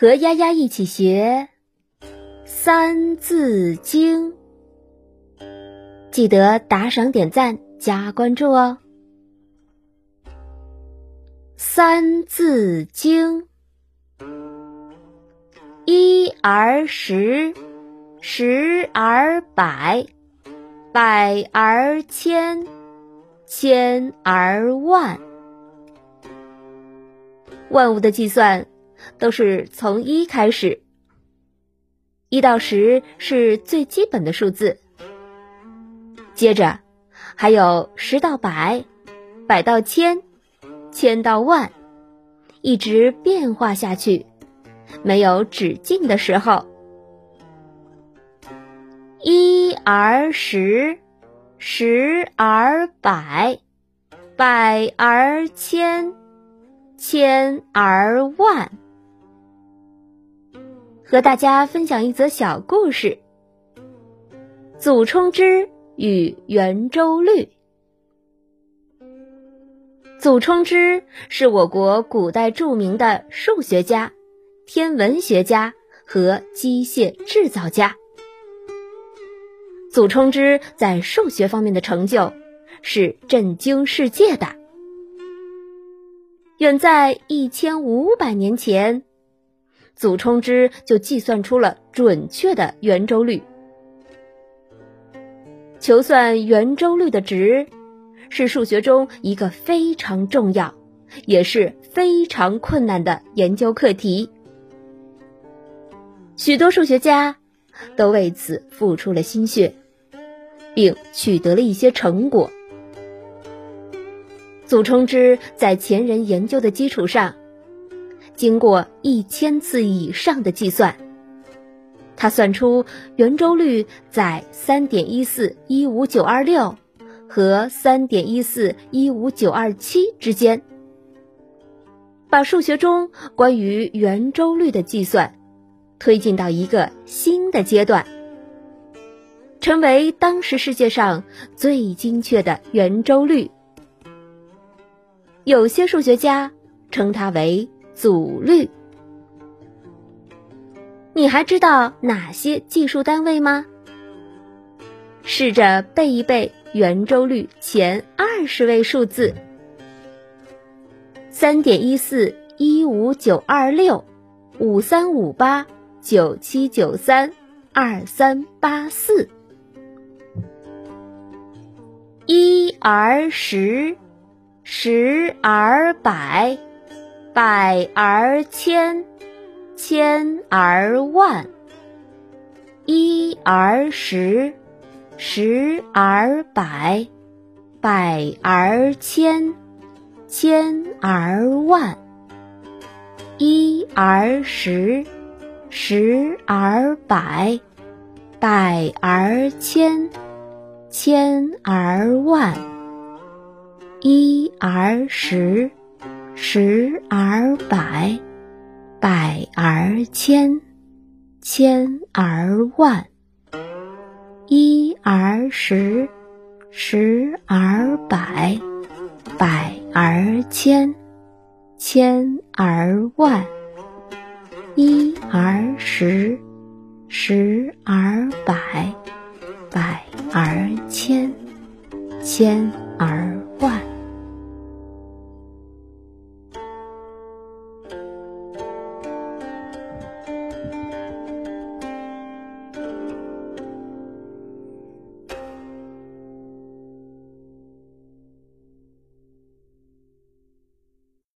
和丫丫一起学《三字经》，记得打赏、点赞、加关注哦。《三字经》：一而十，十而百，百而千，千而万。万物的计算。都是从一开始，一到十是最基本的数字，接着还有十到百，百到千，千到万，一直变化下去，没有止境的时候。一而十，十而百，百而千，千而万。和大家分享一则小故事：祖冲之与圆周率。祖冲之是我国古代著名的数学家、天文学家和机械制造家。祖冲之在数学方面的成就是震惊世界的。远在一千五百年前。祖冲之就计算出了准确的圆周率。求算圆周率的值，是数学中一个非常重要，也是非常困难的研究课题。许多数学家都为此付出了心血，并取得了一些成果。祖冲之在前人研究的基础上。经过一千次以上的计算，他算出圆周率在三点一四一五九二六和三点一四一五九二七之间，把数学中关于圆周率的计算推进到一个新的阶段，成为当时世界上最精确的圆周率。有些数学家称它为。阻率，你还知道哪些计数单位吗？试着背一背圆周率前二十位数字：三点一四一五九二六五三五八九七九三二三八四。一而十，十而百。百而千，千而万。一而十，十而百，百而千，千而万。一而十，十而百，百而千，千而万。一而十。十而百，百而千，千而万。一而十，十而百，百而千，千而万。一而十，十而百，百而千，千而万。